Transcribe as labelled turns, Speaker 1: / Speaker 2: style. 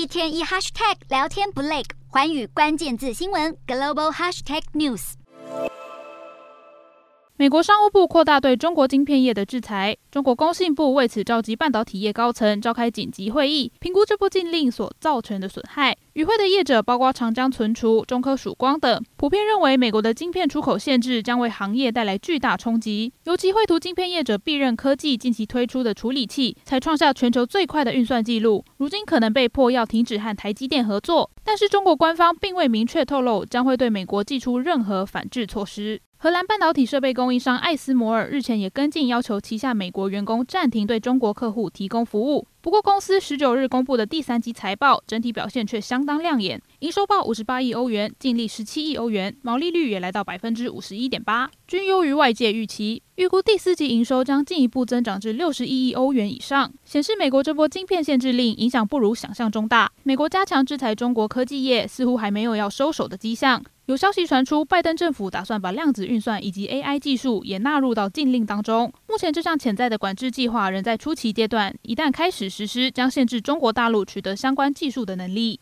Speaker 1: 一天一 hashtag 聊天不累，寰宇关键字新闻 global hashtag news。
Speaker 2: 美国商务部扩大对中国晶片业的制裁，中国工信部为此召集半导体业高层召开紧急会议，评估这部禁令所造成的损害。与会的业者包括长江存储、中科曙光等，普遍认为美国的晶片出口限制将为行业带来巨大冲击。尤其绘图晶片业者必任科技近期推出的处理器，才创下全球最快的运算记录，如今可能被迫要停止和台积电合作。但是中国官方并未明确透露将会对美国寄出任何反制措施。荷兰半导体设备供应商艾斯摩尔日前也跟进，要求旗下美国员工暂停对中国客户提供服务。不过，公司十九日公布的第三季财报整体表现却相当亮眼，营收报五十八亿欧元，净利十七亿欧元，毛利率也来到百分之五十一点八，均优于外界预期。预估第四季营收将进一步增长至六十一亿欧元以上，显示美国这波晶片限制令影响不如想象中大。美国加强制裁中国科技业，似乎还没有要收手的迹象。有消息传出，拜登政府打算把量子运算以及 AI 技术也纳入到禁令当中。目前这项潜在的管制计划仍在初期阶段，一旦开始实施，将限制中国大陆取得相关技术的能力。